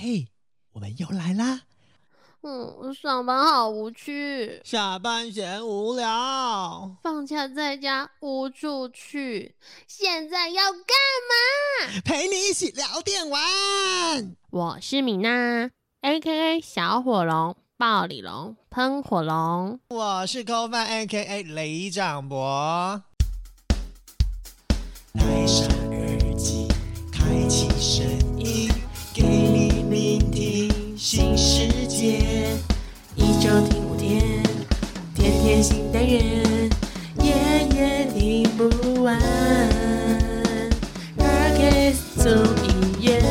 嘿，我们又来啦！嗯，上班好无趣，下班嫌无聊，放假在家无处去，现在要干嘛？陪你一起聊电玩。我是米娜，A.K.A 小火龙、暴力龙、喷火龙。我是 c o 饭 A.K.A 雷长博。新单元，夜夜听不完。Podcast 综艺院，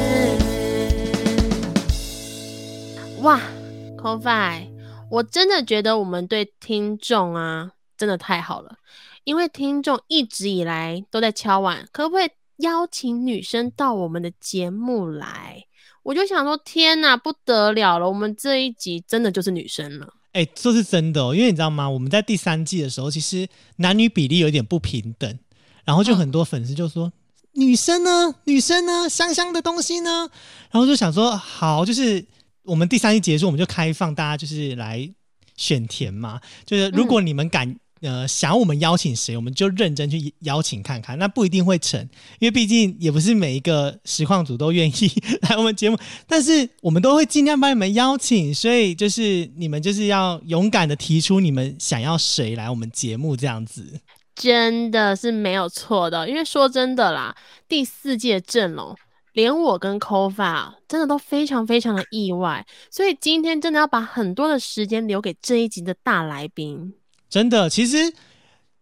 哇 c o f i 我真的觉得我们对听众啊，真的太好了。因为听众一直以来都在敲碗，可不可以邀请女生到我们的节目来？我就想说，天哪，不得了了！我们这一集真的就是女生了。哎，这是真的哦，因为你知道吗？我们在第三季的时候，其实男女比例有点不平等，然后就很多粉丝就说：“女生呢？女生呢？香香的东西呢？”然后就想说：“好，就是我们第三季结束，我们就开放大家就是来选填嘛，就是如果你们敢。”呃，想我们邀请谁，我们就认真去邀请看看。那不一定会成，因为毕竟也不是每一个实况组都愿意来我们节目。但是我们都会尽量帮你们邀请，所以就是你们就是要勇敢的提出你们想要谁来我们节目这样子。真的是没有错的，因为说真的啦，第四届阵容，连我跟 c o f a 真的都非常非常的意外，所以今天真的要把很多的时间留给这一集的大来宾。真的，其实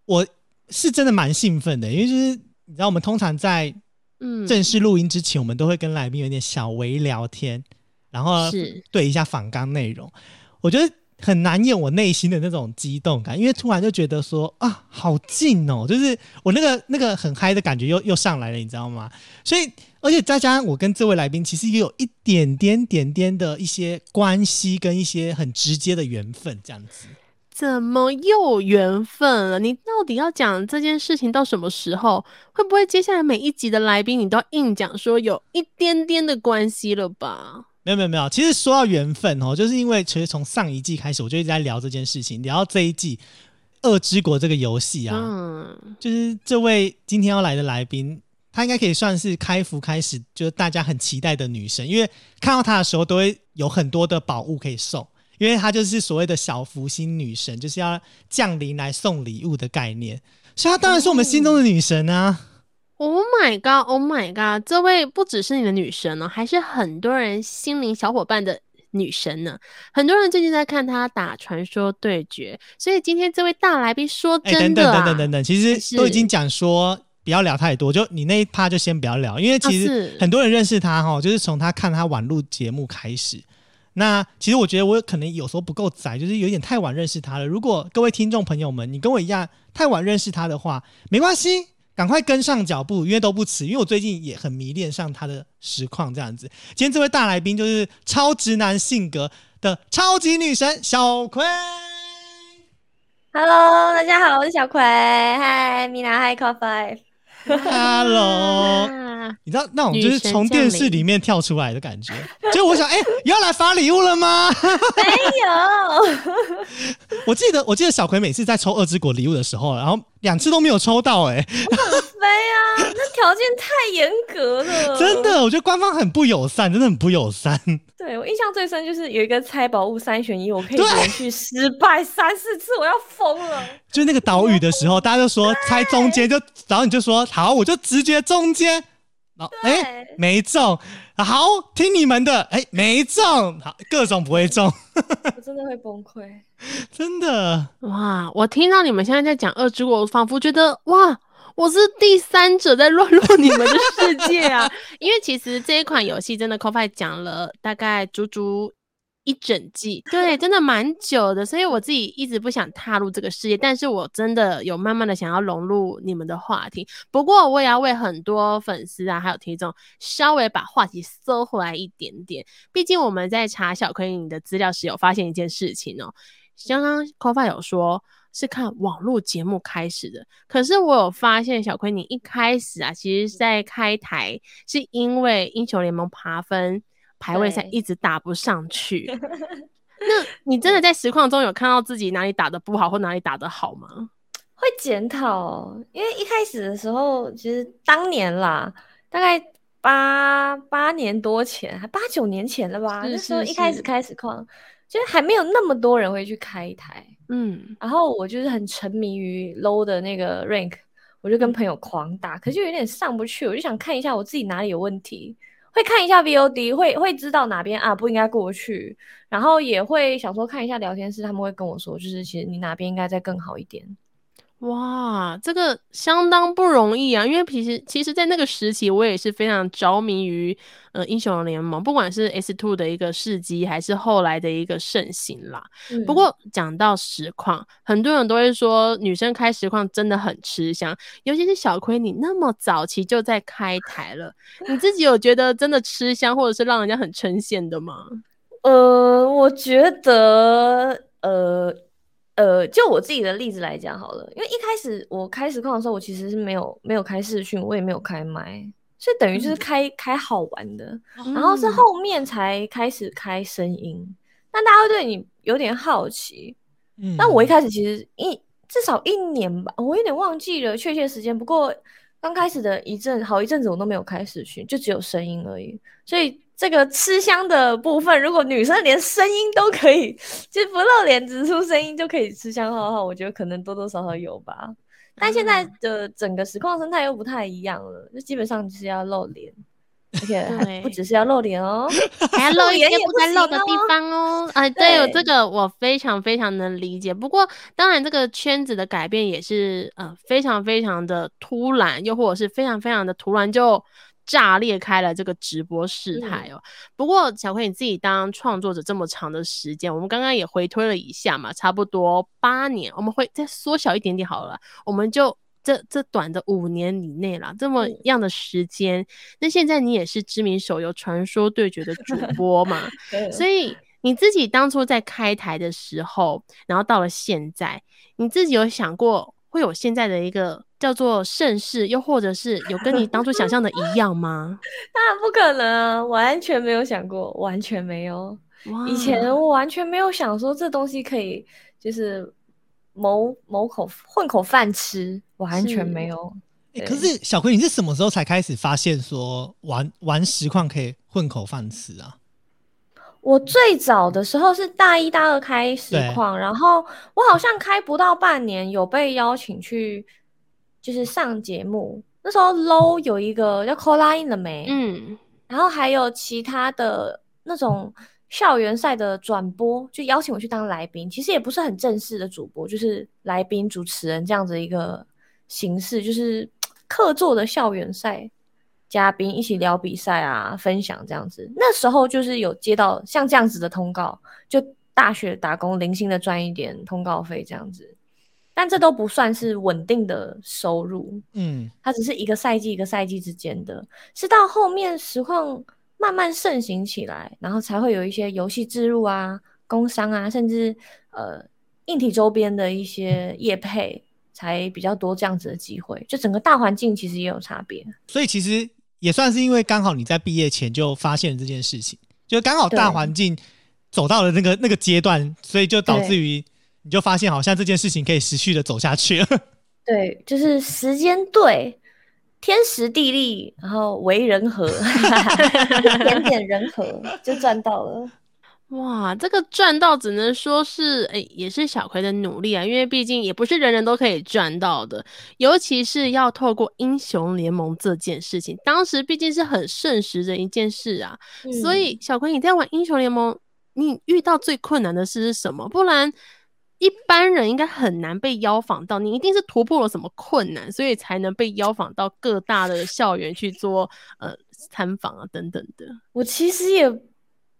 我是真的蛮兴奋的，因为就是你知道，我们通常在嗯正式录音之前，我们都会跟来宾有点小微聊天，然后对一下访纲内容。我觉得很难掩我内心的那种激动感，因为突然就觉得说啊，好近哦，就是我那个那个很嗨的感觉又又上来了，你知道吗？所以，而且再加上我跟这位来宾其实也有一点点点点的一些关系，跟一些很直接的缘分，这样子。怎么又缘分了？你到底要讲这件事情到什么时候？会不会接下来每一集的来宾你都要硬讲说有一点点的关系了吧？没有没有没有，其实说到缘分哦，就是因为其实从上一季开始我就一直在聊这件事情，聊到这一季《恶之国》这个游戏啊，嗯，就是这位今天要来的来宾，她应该可以算是开服开始就是大家很期待的女神，因为看到她的时候都会有很多的宝物可以送。因为她就是所谓的小福星女神，就是要降临来送礼物的概念，所以她当然是我们心中的女神啊！Oh my god! Oh my god! 这位不只是你的女神呢，还是很多人心灵小伙伴的女神呢。很多人最近在看她打传说对决，所以今天这位大来宾说真的，等等等等等等，其实都已经讲说不要聊太多，就你那一趴就先不要聊，因为其实很多人认识她哈，就是从她看她晚录节目开始。那其实我觉得我可能有时候不够宅，就是有点太晚认识他了。如果各位听众朋友们，你跟我一样太晚认识他的话，没关系，赶快跟上脚步，因为都不迟。因为我最近也很迷恋上他的实况这样子。今天这位大来宾就是超直男性格的超级女神小葵。Hello，大家好，我是小葵。Hi，米娜，Hi Coffee。Hello。你知道那种就是从电视里面跳出来的感觉，就我想，哎，要来发礼物了吗？没有。我记得，我记得小葵每次在抽二之国礼物的时候，然后两次都没有抽到，哎，很飞啊，那条件太严格了。真的，我觉得官方很不友善，真的很不友善。对我印象最深就是有一个猜宝物三选一，我可以连续失败三四次，我要疯了。就那个岛屿的时候，大家就说猜中间，就然后你就说好，我就直觉中间。然后，哎，没中，好，听你们的，哎，没中，好，各种不会中，我真的会崩溃，真的，哇，我听到你们现在在讲二之国，我仿佛觉得，哇，我是第三者在乱入你们的世界啊，因为其实这一款游戏真的 c o f i 讲了大概足足。一整季，对，真的蛮久的，所以我自己一直不想踏入这个世界，但是我真的有慢慢的想要融入你们的话题。不过我也要为很多粉丝啊，还有听众稍微把话题收回来一点点。毕竟我们在查小葵你的资料时，有发现一件事情哦。刚刚 c o f a 有说是看网络节目开始的，可是我有发现小葵你一开始啊，其实在开台是因为英雄联盟爬分。排位赛一直打不上去。那你真的在实况中有看到自己哪里打的不好，或哪里打的好吗？会检讨，因为一开始的时候，其实当年啦，大概八八年多前，还八九年前了吧？是那时候是是一开始开实况，就是还没有那么多人会去开一台。嗯，然后我就是很沉迷于 low 的那个 rank，我就跟朋友狂打，可是就有点上不去，我就想看一下我自己哪里有问题，会看一下 VOD，会会知道哪边啊不应该过去，然后也会想说看一下聊天室，他们会跟我说，就是其实你哪边应该再更好一点。哇，这个相当不容易啊！因为其实其实，在那个时期，我也是非常着迷于呃英雄联盟，不管是 S Two 的一个事迹，还是后来的一个盛行啦。不嗯过讲到实况，很多人都会说女生开实况真的很吃香，尤其是小葵，你那么早期就在开台了，你自己有觉得真的吃香，或者是让人家很称羡的吗？呃，我觉得，呃呃，就我自己的例子来讲好了，因为一开始我开实况的时候，我其实是没有没有开视讯，我也没有开麦，所以等于就是嗯。开、开好玩的，然后是嗯。后面才开始开声音，那大家会对你有点好奇。嗯。但我一开始其实一至少一年吧，我有点忘记了确切时间，不过刚开始的一阵好一阵子我都没有开视讯，就只有声音而已，所以。这个吃香的部分，如果女生连声音都可以，就是不露脸只出声音就可以吃香的话，我觉得可能多多少少有吧。但现在啊的整个实况生态又不太一样了，就基本上就是要露脸，而且不只是要露脸哦，还要露一些不不该露的地方哦。啊，对，对这个我非常非常能理解。不过，当然这个圈子的改变也是呃非常非常的突然，又或者是非常非常的突然就炸裂开了这个直播事态哦。不过，小葵你自己当创作者这么长的时间，我们刚刚也回推了一下嘛，差不多八年，我们会再缩小一点点好了，我们就。这这短的五年以内啦，这么嗯样的时间，那现在你也是知名手游《传说对决》的主 播嘛，所以以你自己当初在开台的时候，然后到了现在，你自己有想过会有现在的一个叫做盛世，又或者是有跟你当初想象的一样吗？当然不可能啊，完全没有想过，完全没有。以前我完全没有想说这东西可以就是谋谋口混口饭吃，完全没有。可是小葵，你是什么时候才开始发现说玩玩实况可以混口饭吃啊？我最早的时候是大一、大二开实况，然后我好像开不到半年，有被邀请去就是上节目。那时候 low 有一个叫 Call In 了没？嗯，然后还有其他的那种校园赛的转播，就邀请我去当来宾。其实也不是很正式的主播，就是来宾、主持人这样子一个形式，就是客座的校园赛嘉宾一起聊比赛啊，分享这样子。那时候就是有接到像这样子的通告，就大学打工零星的赚一点通告费这样子。但这都不算是稳定的收入，嗯，它只是一个赛季一个赛季之间的，是到后面实况慢慢盛行起来，然后才会有一些游戏置入啊、工商啊，甚至呃硬体周边的一些业配，才比较多这样子的机会。就整个大环境其实也有差别。所以其实也算是因为刚好你在毕业前就发现了这件事情，就刚好大环境走到了那个那个阶段，所以就导致于你就发现好像这件事情可以持续的走下去了。对，就是时间对，天时地利，然后为人和，一点点人和 就赚到了。哇，这个赚到只能说是，诶、也是小葵的努力啊，因为毕竟也不是人人都可以赚到的，尤其是要透过英雄联盟这件事情，当时毕竟是很盛时的一件事啊，所以小葵你在玩英雄联盟，你遇到最困难的事是什么？不然一般人应该很难被邀访到，你一定是突破了什么困难，所以才能被邀访到各大的校园去做呃参访啊等等的。我其实也，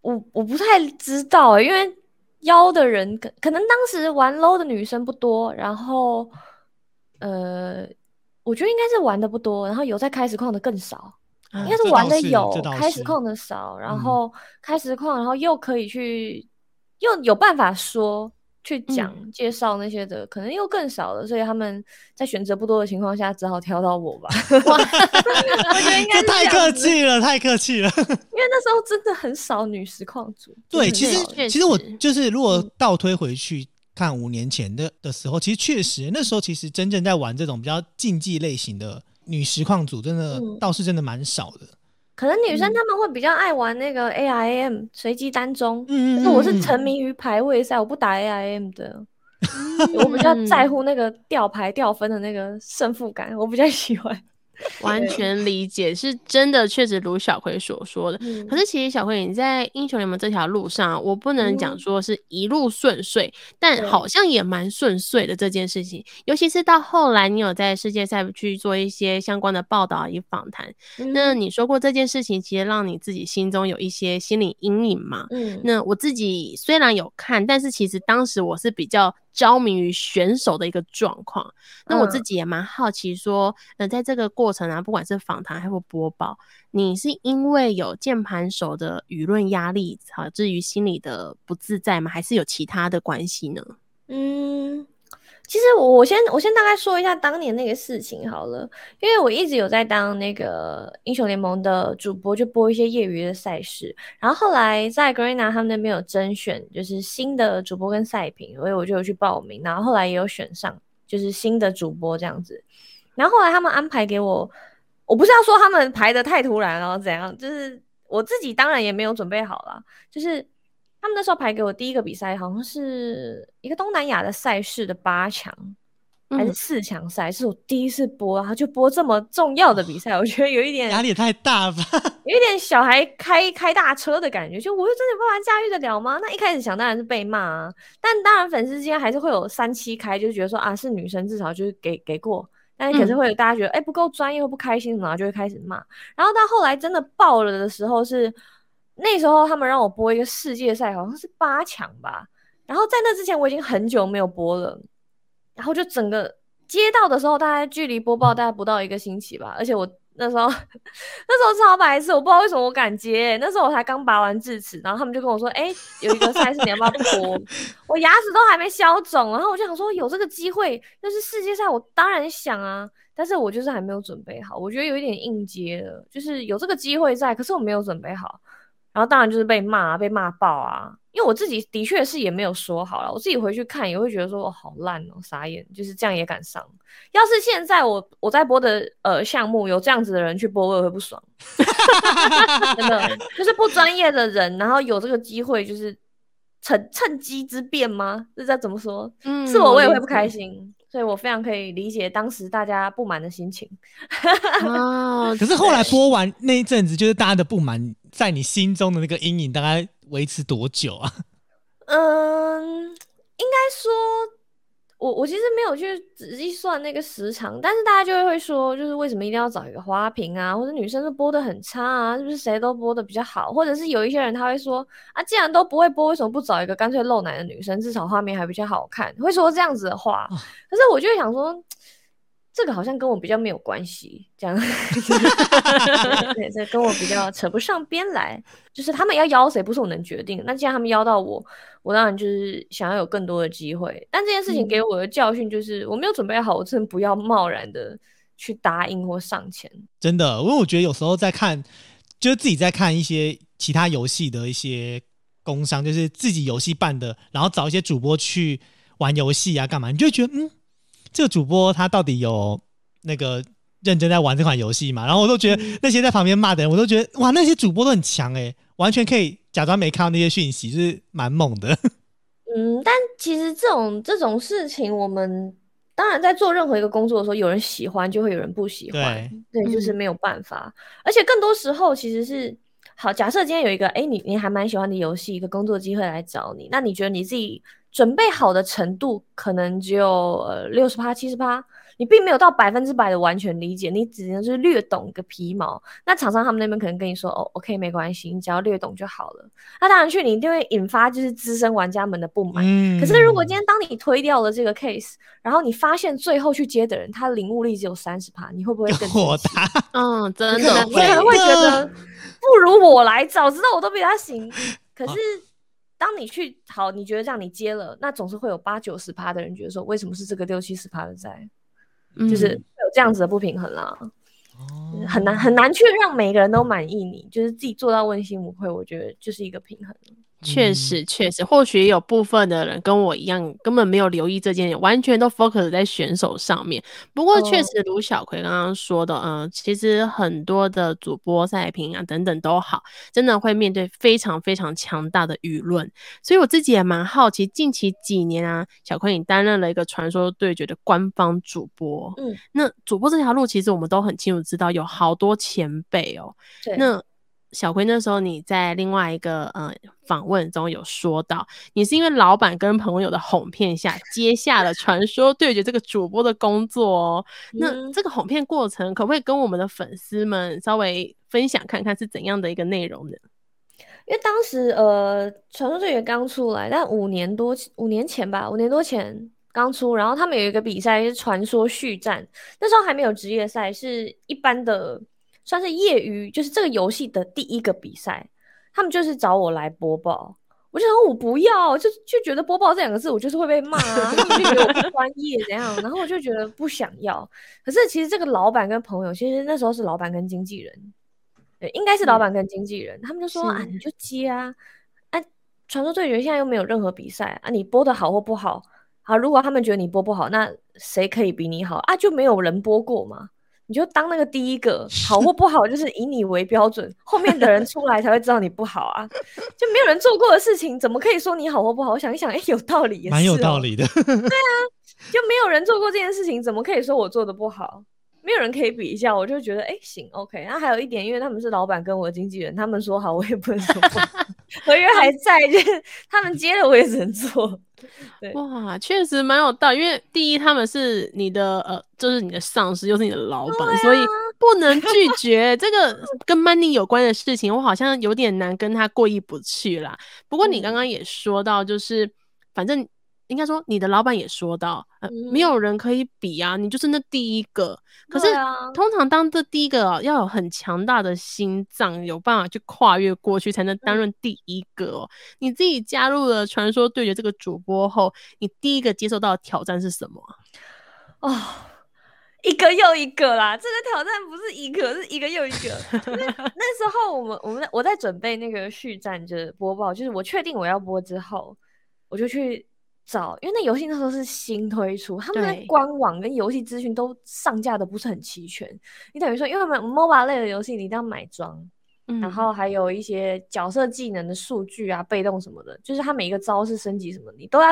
我我不太知道欸，因为邀的人可可能当时玩 low 的女生不多，然后呃，我觉得应该是玩的不多，然后有在开实况的更少，哦应该是玩的有开实况的少，然嗯后开实况，然后又可以去又有办法说，去讲、介绍那些的，可能又更少了，所以他们在选择不多的情况下，只好挑到我吧。我觉得应该太客气了，太客气了。因为那时候真的很少女实况组。对，其实其实我就是如果嗯倒推回去看五年前的的时候，其实确实那时候其实真正在玩这种比较竞技类型的女实况组，真的嗯倒是真的蛮少的。可能女生嗯她们会比较爱玩那个 AIM 随机单中，嗯可是我是嗯沉迷于排位赛，我不打 AIM 的。我比较在乎那个掉牌掉分的那个胜负感，我比较喜欢。完全理解，是真的，确实如小葵所说的。嗯可是其实小葵你在英雄联盟这条路上，我不能讲嗯说是一路顺遂，但好像也蛮顺遂的这件事情。尤其是到后来，你有在世界赛去做一些相关的报道与访谈。那嗯你说过这件事情，其实让你自己心中有一些心理阴影嘛？嗯那我自己虽然有看，但是其实当时我是比较着迷于选手的一个状况。那我自嗯己也蛮好奇，说，呃，在这个过程啊，不管是访谈还是播报，你是因为有键盘手的舆论压力，导致于心里的不自在吗？还是有其他的关系呢？嗯，其实我先我先大概说一下当年那个事情好了，因为我一直有在当那个英雄联盟的主播，就播一些业余的赛事。然后后来在 Garena 他们那边有甄选，就是新的主播跟赛评，所以我就有去报名，然后后来也有选上，就是新的主播这样子。然后后来他们安排给我，我不是要说他们排的太突然然后怎样，就是我自己当然也没有准备好啦，就是他们那时候排给我第一个比赛，好像是一个东南亚的赛事的八强还是嗯四强赛，是我第一次播，然后就播这么重要的比赛，我觉得有一点压力太大吧？有一点小孩开开大车的感觉，就我又真的有办法驾驭得了吗？那一开始想当然是被骂啊，但当然粉丝之间还是会有三七开，就觉得说啊是女生至少就是给给过，但是可是嗯会有大家觉得哎、不够专业或不开心，然后就会开始骂。然后到后来真的爆了的时候是那时候他们让我播一个世界赛，好像是八强吧。然后在那之前我已经很久没有播了，然后就整个接到的时候，大概距离播报大概不到一个星期吧，而且我那时候 那时候超白痴，我不知道为什么我敢接、那时候我才刚拔完智齿，然后他们就跟我说，哎、有一个赛事你要不要播？我牙齿都还没消肿，然后我就想说有这个机会，要是世界赛，我当然想啊，但是我就是还没有准备好，我觉得有一点应接了，就是有这个机会在，可是我没有准备好。然后当然就是被骂、啊，被骂爆啊！因为我自己的确是也没有说好了，我自己回去看也会觉得说，哦，好烂哦，傻眼，就是这样也敢上。要是现在我我在播的呃项目有这样子的人去播，我也会不爽，真的就是不专业的人，然后有这个机会，就是趁趁机之变吗？这叫怎么说？嗯是我我也会不开心，所以我非常可以理解当时大家不满的心情。哦，可是后来播完那一阵子，就是大家的不满在你心中的那个阴影，大概维持多久啊？嗯，应该说，我我其实没有去仔细算那个时长，但是大家就会会说，就是为什么一定要找一个花瓶啊，或者女生都播的很差啊，是不是谁都播的比较好？或者是有一些人他会说，啊，既然都不会播，为什么不找一个干脆露奶的女生，至少画面还比较好看？会说这样子的话，哦可是我就想说。这个好像跟我比较没有关系，这样，对，这跟我比较扯不上边来。就是他们要邀谁，不是我能决定的。那既然他们邀到我，我当然就是想要有更多的机会。但这件事情给我的教训就是，我没有准备好，我真的不要贸然的去答应或上前。真的，因为我觉得有时候在看，就是自己在看一些其他游戏的一些工商，就是自己游戏办的，然后找一些主播去玩游戏啊，干嘛？你就会觉得，嗯，这个主播他到底有那个认真在玩这款游戏嘛？然后我都觉得那些在旁边骂的人，我都觉得哇，那些主播都很强诶、完全可以假装没看到那些讯息，就是蛮猛的。嗯，但其实这种这种事情，我们当然在做任何一个工作的时候，有人喜欢就会有人不喜欢，对，就是嗯没有办法。而且更多时候其实是，好，假设今天有一个，哎，你你还蛮喜欢的游戏，一个工作机会来找你，那你觉得你自己准备好的程度可能只有呃六十趴、七十趴，你并没有到百分之百的完全理解，你只能是略懂个皮毛。那厂商他们那边可能跟你说，哦，OK，没关系，你只要略懂就好了。那当然去，你一定会引发就是资深玩家们的不满。嗯，可是如果今天当你推掉了这个 case，然后你发现最后去接的人他领悟力只有三十趴，你会不会更火大，嗯，真的你可能会觉得不如我来，早知道我都比他行。可是当你去好，你觉得这样你接了，那总是会有八九十趴的人觉得说，为什么是这个六七十趴的债？就是嗯有这样子的不平衡啦，哦很难很难去让每个人都满意你，就是自己做到问心无愧，我觉得就是一个平衡。确嗯。实，确实，或许有部分的人跟我一样，根本没有留意这件事，完全都 focus 在选手上面。不过，确哦。实如小葵刚刚说的，嗯、其实很多的主播赛评啊等等都好，真的会面对非常非常强大的舆论。所以我自己也蛮好奇，近期几年啊，小葵你担任了一个传说对决的官方主播，嗯，那主播这条路其实我们都很清楚知道，有好多前辈哦、对，那小葵那时候你在另外一个呃访问中有说到，你是因为老板跟朋友的哄骗下接下了传说对决这个主播的工作哦。那嗯这个哄骗过程可不可以跟我们的粉丝们稍微分享看看是怎样的一个内容呢？因为当时呃，传说对决刚出来，但五年多五年前吧，五年多前刚出，然后他们有一个比赛是传说续战，那时候还没有职业赛，是一般的，算是业余，就是这个游戏的第一个比赛，他们就是找我来播报。我就说我不要，就就觉得播报这两个字，我就是会被骂啊，他们就觉得我不专业怎样，然后我就觉得不想要。可是其实这个老板跟朋友，其实那时候是老板跟经纪人，对，应该是老板跟经纪人，他们就说啊，你就接啊，啊，传说对决现在又没有任何比赛啊，你播的好或不好，好，如果他们觉得你播不好，那谁可以比你好啊？就没有人播过嘛，你就当那个第一个，好或不好就是以你为标准，后面的人出来才会知道你不好啊，就没有人做过的事情，怎么可以说你好或不好？我想一想，哎，有道理，也蛮有道理的。就没有人做过这件事情，怎么可以说我做的不好？没有人可以比一下，我就觉得哎、诶行，OK。然后还有一点，因为他们是老板跟我的经纪人，他们说好，我也不能说不好，合约还在，就是他们接了我也只能做。对哇，确实蛮有道理。因为第一，他们是你的呃，就是你的上司，又是你的老板，所以不能拒绝这个跟 money 有关的事情。我好像有点难跟他过意不去啦。不过你刚嗯刚也说到，就是反正应该说你的老板也说到，呃，没嗯有人可以比啊，你就是那第一个。可是啊通常当这第一个哦要有很强大的心脏，有办法去跨越过去，才能担嗯任第一个哦。你自己加入了传说对决这个主播后，你第一个接受到的挑战是什么啊？哦，一个又一个啦，这个挑战不是一个，是一个又一个。那时候我们我们在我在准备那个续战的播报，就是我确定我要播之后，我就去找，因为那游戏那时候是新推出，他们的官网跟游戏资讯都上架的不是很齐全。你等于说，因为我们 MOBA 类的游戏，你一定要买装，嗯然后还有一些角色技能的数据啊、被动什么的，就是它每一个招式升级什么，你都要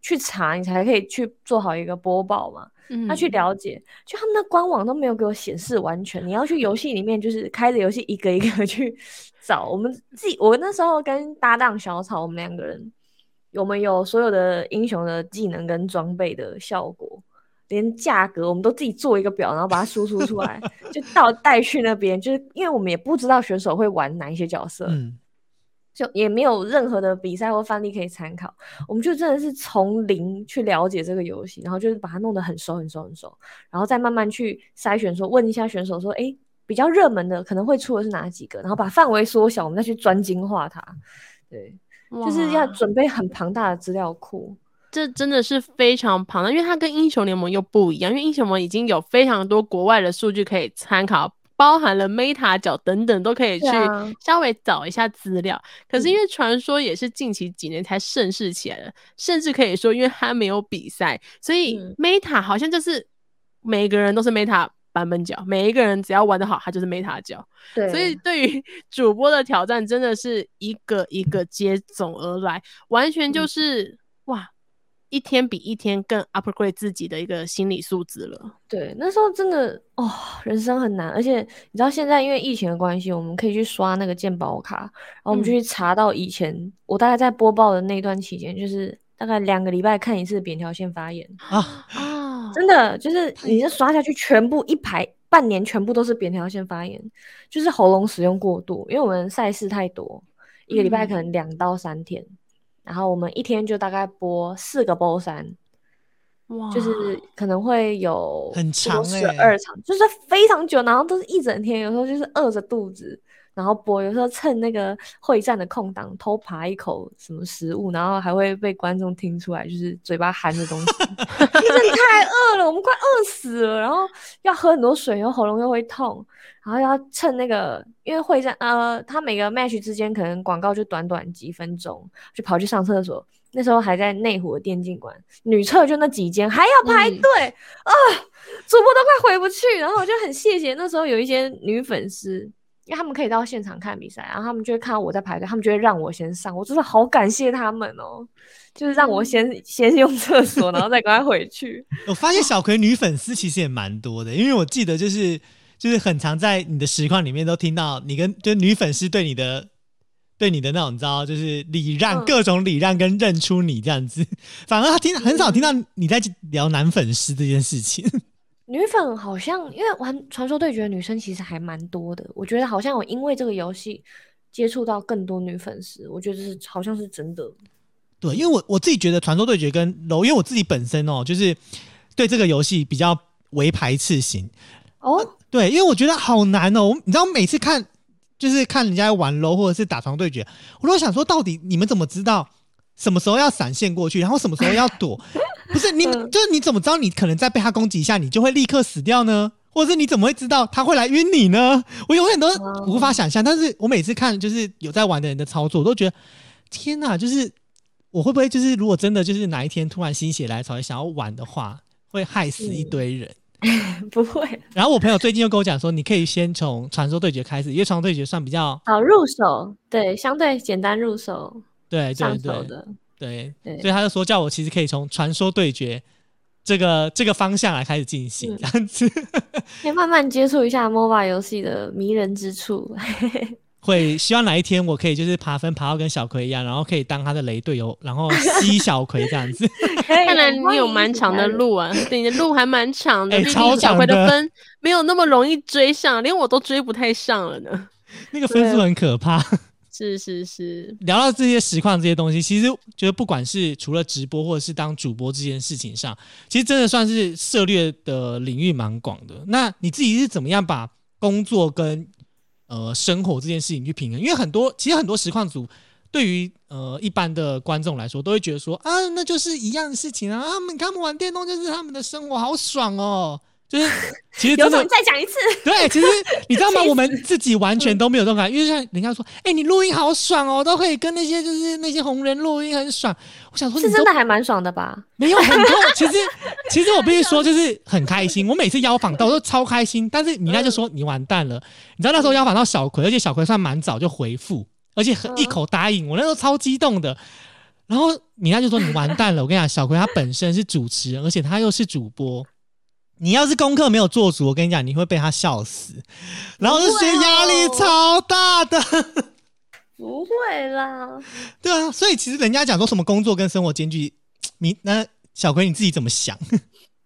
去查，你才可以去做好一个播报嘛。他去嗯了解，就他们的官网都没有给我显示完全。你要去游戏里面，就是开着游戏一个一个去 找。我们自己，我那时候跟搭档小草，我们两个人，我们有所有的英雄的技能跟装备的效果，连价格我们都自己做一个表，然后把它输出出来，就到 带去那边。就是因为我们也不知道选手会玩哪一些角色，嗯，就也没有任何的比赛或范例可以参考，我们就真的是从零去了解这个游戏，然后就是把它弄得很熟很熟很熟，然后再慢慢去筛选说，问一下选手说，诶，比较热门的可能会出的是哪几个，然后把范围缩小，我们再去专精化它。对，就是要哇准备很庞大的资料库。这真的是非常庞大，因为它跟英雄联盟又不一样，因为英雄联盟已经有非常多国外的数据可以参考，包含了 Meta 角等等都可以去稍微找一下资料。可是嗯因为传说也是近期几年才盛世起来的，甚至可以说因为它没有比赛，所以嗯 Meta 好像就是每个人都是 Meta 版本角，每一个人只要玩得好，他就是 Meta 角。对，所以对于 主播的挑战，真的是一个一个接踵而来，完全嗯就是、哇，一天比一天更 upgrade 自己的一个心理素质了。对，那时候真的哦，人生很难，而且你知道现在因为疫情的关系，我们可以去刷那个鉴宝卡，然后我们就嗯去查到以前、我大概在播报的那段期间，就是大概两个礼拜看一次扁桃腺发炎，啊，啊，真的就是你这刷下去，全部一排半年全部都是扁桃腺发炎，就是喉咙使用过度，因为我们赛事太多，一个礼拜可能两到三天，然后我们一天就大概播四个波三。哇，就是可能会有很长十欸二场，就是非常久，然后都是一整天，有时候就是饿着肚子然后播，有时候趁那个会战的空档偷扒一口什么食物，然后还会被观众听出来，就是嘴巴含着东西，真的太饿了，我们快饿死了，然后要喝很多水，然后喉咙又会痛，然后要趁那个，因为会战，呃，他每个 match 之间可能广告就短短几分钟，就跑去上厕所。那时候还在内湖的电竞馆，女厕就那几间，还要排队啊，主播都快回不去。然后我就很谢谢那时候有一些女粉丝，因为他们可以到现场看比赛，然后他们就会看到我在排队，他们就会让我先上，我真的好感谢他们哦，就是让我先先用厕所，然后再赶快回去。我发现小葵女粉丝其实也蛮多的，因为我记得就是就是很常在你的实况里面都听到你跟就女粉丝对你的。对你的那种，你知道，就是礼让，各种礼让跟认出你这样子，反而他听很少听到你在聊男粉丝这件事情。女粉好像因为玩传说对决的女生其实还蛮多的，我觉得好像我因为这个游戏接触到更多女粉丝，我觉得是好像是真的。对，因为我我自己觉得传说对决跟楼，因为我自己本身哦，就是对这个游戏比较为排斥型。哦，对，因为我觉得好难哦，你知道每次看。就是看人家玩 low 或者是打床对决，我都想说，到底你们怎么知道什么时候要闪现过去，然后什么时候要躲？不是你，就是你怎么知道你可能再被他攻击一下，你就会立刻死掉呢？或者是你怎么会知道他会来晕你呢？我永远都无法想象。但是我每次看就是有在玩的人的操作，我都觉得天哪！就是我会不会就是如果真的就是哪一天突然心血来潮想要玩的话，会害死一堆人。不会。然后我朋友最近又跟我讲说，你可以先从传说对决开始，因为传说对决算比较好入手，对，相对简单入手，对对对对对，所以他就说叫我其实可以从传说对决这个这个方向来开始进行，这样子，先慢慢接触一下 MOBA 游戏的迷人之处。会希望哪一天我可以就是爬分爬到跟小葵一样，然后可以当他的雷队友，然后吸小葵这样子。看来你有蛮长的路啊，你的路还蛮长的。哎，超小葵的分没有那么容易追上，连我都追不太上了呢。那个分数很可怕。是是是。聊到这些实况这些东西，其实觉得不管是除了直播或者是当主播这件事情上，其实真的算是涉猎的领域蛮广的。那你自己是怎么样把工作跟呃，生活这件事情去平衡，因为很多其实很多实况组对于呃一般的观众来说，都会觉得说啊，那就是一样的事情啊，他们他们玩电动就是他们的生活，好爽哦。就是其实真的，再讲一次。对，其实你知道吗？我们自己完全都没有这种感觉，因为像人家说，哎，你录音好爽哦，都可以跟那些就是那些红人录音很爽。我想说，是真的还蛮爽的吧？没有很痛，其实其实我必须说，就是很开心。我每次邀访到都超开心，但是米娜就说你完蛋了。你知道那时候邀访到小葵，而且小葵算蛮早就回复，而且很一口答应我，那时候超激动的。然后米娜就说你完蛋了。我跟你讲，小葵她本身是主持人，而且她又是主播。你要是功课没有做足，我跟你讲，你会被他笑死，然后就觉得压力超大的。不会啦，对啊，所以其实人家讲说什么工作跟生活兼具，你那小葵你自己怎么想？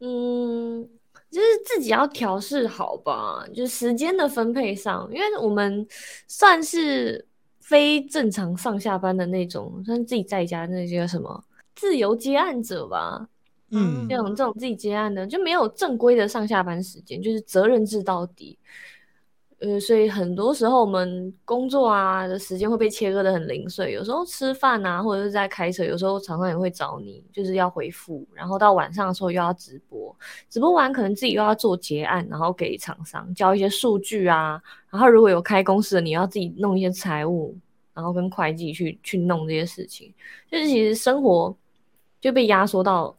嗯，就是自己要调试好吧，就是时间的分配上，因为我们算是非正常上下班的那种，算自己在家那些什么自由接案者吧。嗯，这种这种自己接案的就没有正规的上下班时间，就是责任制到底。呃，所以很多时候我们工作啊的时间会被切割的很零碎，有时候吃饭啊或者是在开车，有时候常常也会找你，就是要回复，然后到晚上的时候又要直播，直播完可能自己又要做结案，然后给厂商交一些数据啊，然后如果有开公司的，你要自己弄一些财务，然后跟会计去去弄这些事情，就是其实生活就被压缩到。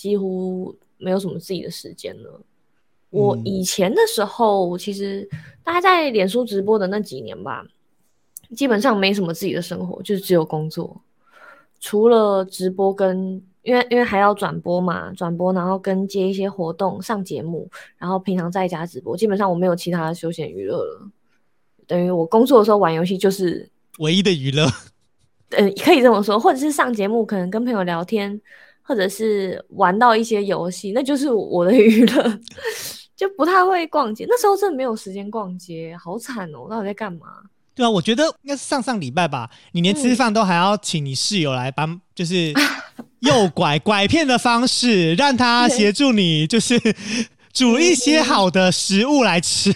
几乎没有什么自己的时间了。我以前的时候，其实大概在脸书直播的那几年吧，基本上没什么自己的生活，就是只有工作。除了直播跟，因为因为还要转播嘛，转播然后跟接一些活动、上节目，然后平常在家直播，基本上我没有其他的休闲娱乐了。等于我工作的时候玩游戏就是唯一的娱乐。嗯，可以这么说，或者是上节目，可能跟朋友聊天。或者是玩到一些游戏，那就是我的娱乐，就不太会逛街。那时候真的没有时间逛街，好惨哦！到底在干嘛？对啊，我觉得应该是上上礼拜吧，你连吃饭都还要请你室友来帮，就是诱拐 拐骗的方式，让他协助你，就是 煮一些好的食物来吃。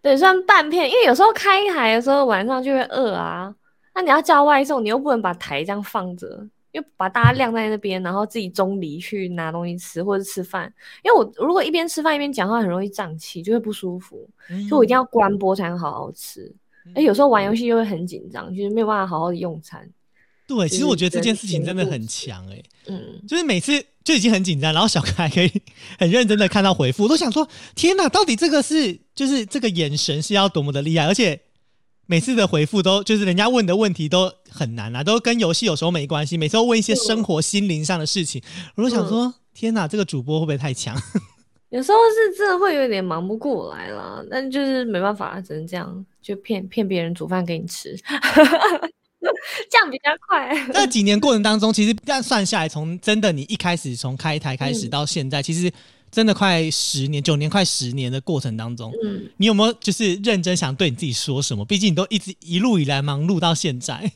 对，算半片，因为有时候开台的时候晚上就会饿啊，那你要叫外送，你又不能把台这样放着，因为把大家晾在那边，然后自己中离去拿东西吃或者吃饭，因为我如果一边吃饭一边讲话，很容易胀气，就会不舒服，所以我一定要关播才能好好吃。哎，有时候玩游戏又会很紧张，就是没有办法好好的用餐。对，其实我觉得这件事情真的很强哎，嗯，就是每次就已经很紧张，然后小可还可以很认真的看到回复，我都想说天哪，到底这个是就是这个眼神是要多么的厉害，而且每次的回复都就是人家问的问题都很难啊，都跟游戏有时候没关系，每次都问一些生活心灵上的事情，我都想说天哪，这个主播会不会太强？有时候是真的会有点忙不过来啦，但就是没办法，只能这样，就骗骗别人煮饭给你吃，这样比较快。那几年过程当中，其实这样算下来，从真的你一开始从开台开始到现在，其实真的快十年、九年、快十年的过程当中，嗯，你有没有就是认真想对你自己说什么？毕竟你都一直一路以来忙碌到现在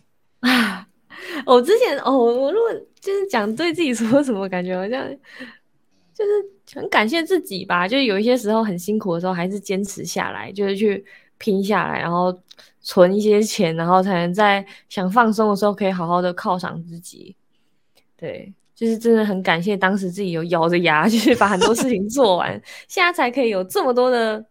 啊。我之前哦，我如果就是讲对自己说什么，感觉好像。就是很感谢自己吧，就有一些时候很辛苦的时候，还是坚持下来，就是去拼下来，然后存一些钱，然后才能在想放松的时候可以好好的犒赏自己。对，就是真的很感谢当时自己有咬着牙，就是把很多事情做完，现在才可以有这么多的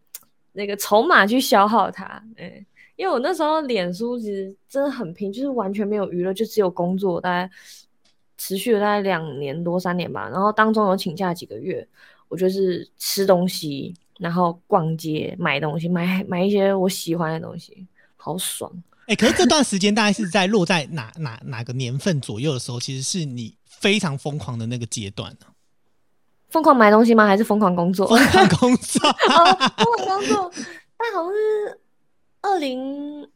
那个筹码去消耗它。嗯，因为我那时候脸书其实真的很拼，就是完全没有娱乐，就只有工作，大概。持续了大概两年多三年吧，然后当中有请假几个月，我就是吃东西，然后逛街买东西，买买一些我喜欢的东西，好爽。哎，可是这段时间大概是在落在哪哪哪个年份左右的时候，其实是你非常疯狂的那个阶段呢？疯狂买东西吗？还是疯狂工作？疯狂工作，疯狂工作，但好像是二零。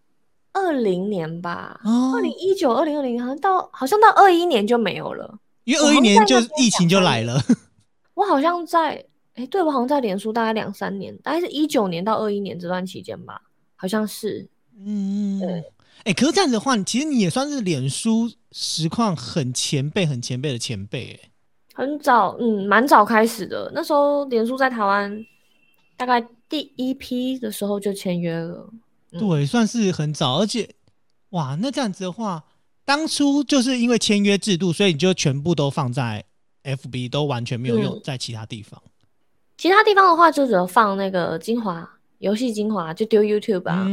二零年吧，二零一九、二零二零，好像到好像到二一年就没有了，因为二一年就疫情就来了。我好像在，哎，对我好像在脸书大概两三年，大概是一九年到二一年这段期间吧，好像是。嗯，对。哎，可是这样子的话，其实你也算是脸书实况很前辈、很前辈的前辈，哎，很早，嗯，蛮早开始的。那时候脸书在台湾大概第一批的时候就签约了。对，算是很早，而且，哇，那这样子的话，当初就是因为签约制度，所以你就全部都放在 FB，都完全没有用在其他地方。其他地方的话，就只有放那个精华游戏精华，就丢 YouTube 啊。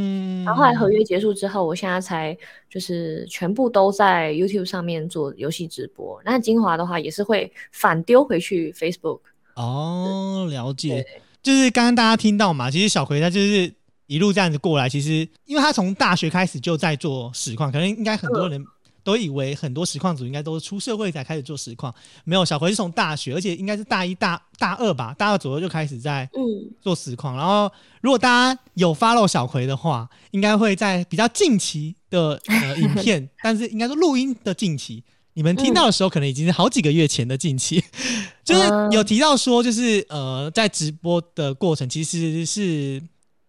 然后后来合约结束之后，我现在才就是全部都在 YouTube 上面做游戏直播。那精华的话，也是会反丢回去 Facebook。哦，了解，就是刚刚大家听到嘛，其实小葵他就是。一路这样子过来，其实因为他从大学开始就在做实况，可能应该很多人都以为很多实况组应该都是出社会才开始做实况，没有，小葵是从大学，而且应该是大一大大二吧，大二左右就开始在做实况。然后如果大家有 follow 小葵的话，应该会在比较近期的呃影片，但是应该说录音的近期，你们听到的时候可能已经是好几个月前的近期，就是有提到说，就是呃在直播的过程其实是。